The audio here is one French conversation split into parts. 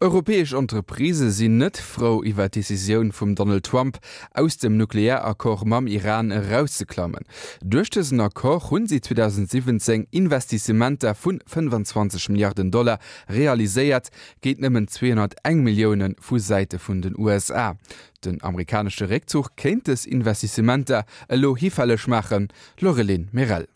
Europäesch Entreprise sinn net Frau iwwer Deciioun vum Donald Trump aus dem Nuklearakkor mam Iran herauszuklammen. Duchtessen Akkor hunn sie 2017 Investissementer vun 25 Milliarden Dollar realiséiert, geht nëmmen 201 Millionen Fuseite vun den USA. Den amerikanische Rezug kennt es Investissementer elo hifallech machen, Lorelin Merell.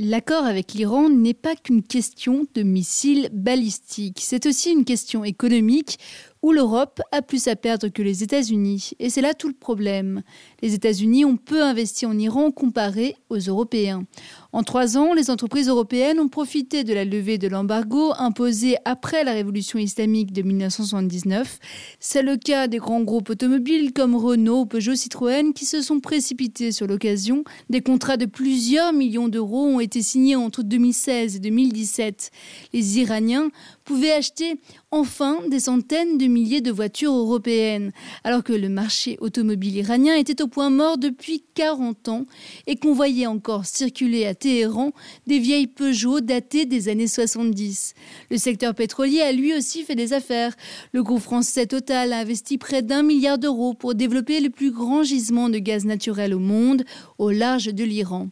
L'accord avec l'Iran n'est pas qu'une question de missiles balistiques, c'est aussi une question économique où l'Europe a plus à perdre que les États-Unis. Et c'est là tout le problème. Les États-Unis ont peu investi en Iran comparé aux Européens. En trois ans, les entreprises européennes ont profité de la levée de l'embargo imposé après la révolution islamique de 1979. C'est le cas des grands groupes automobiles comme Renault, Peugeot, Citroën qui se sont précipités sur l'occasion. Des contrats de plusieurs millions d'euros ont été signés entre 2016 et 2017. Les Iraniens pouvaient acheter enfin des centaines de milliers de voitures européennes, alors que le marché automobile iranien était au point mort depuis 40 ans et qu'on voyait encore circuler à Téhéran des vieilles Peugeot datées des années 70. Le secteur pétrolier a lui aussi fait des affaires. Le groupe français Total a investi près d'un milliard d'euros pour développer le plus grand gisement de gaz naturel au monde au large de l'Iran.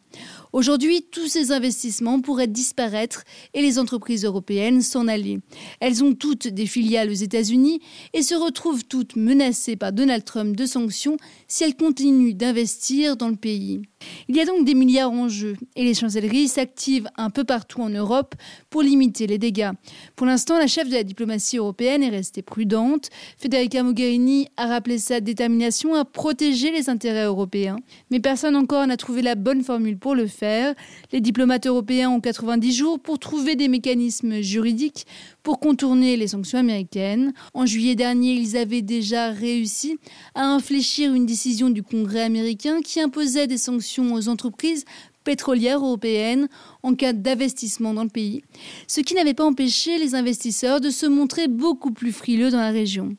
Aujourd'hui, tous ces investissements pourraient disparaître et les entreprises européennes s'en aller. Elles ont toutes des filiales aux États-Unis et se retrouvent toutes menacées par Donald Trump de sanctions si elles continuent d'investir dans le pays. Il y a donc des milliards en jeu et les chancelleries s'activent un peu partout en Europe pour limiter les dégâts. Pour l'instant, la chef de la diplomatie européenne est restée prudente. Federica Mogherini a rappelé sa détermination à protéger les intérêts européens, mais personne encore n'a trouvé la bonne formule pour le faire. Les diplomates européens ont 90 jours pour trouver des mécanismes juridiques pour contourner les sanctions américaines. En juillet dernier, ils avaient déjà réussi à infléchir une décision du Congrès américain qui imposait des sanctions aux entreprises pétrolières européennes en cas d'investissement dans le pays, ce qui n'avait pas empêché les investisseurs de se montrer beaucoup plus frileux dans la région.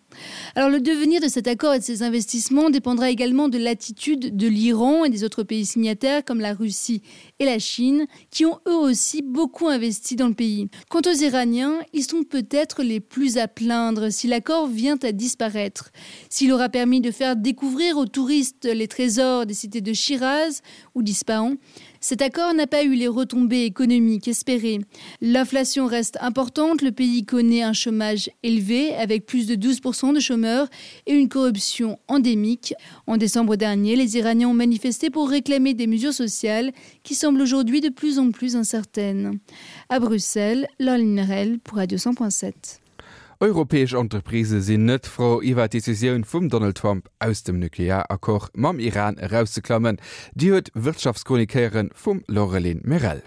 Alors le devenir de cet accord et de ces investissements dépendra également de l'attitude de l'Iran et des autres pays signataires comme la Russie et la Chine qui ont eux aussi beaucoup investi dans le pays. Quant aux Iraniens, ils sont peut-être les plus à plaindre si l'accord vient à disparaître. S'il aura permis de faire découvrir aux touristes les trésors des cités de Shiraz ou d'Ispahan, cet accord n'a pas eu les retombées économiques espérées. L'inflation reste importante, le pays connaît un chômage élevé avec plus de 12% de chômeurs et une corruption endémique. En décembre dernier, les Iraniens ont manifesté pour réclamer des mesures sociales qui semblent aujourd'hui de plus en plus incertaines. À Bruxelles, Lorlinerel pour Radio 100.7. Europäesch Entreprise sinn net fro iwwer Deciioun vum Donald Trump aus dem Nuklearakkor mam Iran herauszuklammen, Di huet Wirtschaftskronikéieren vum Lorelin Merell.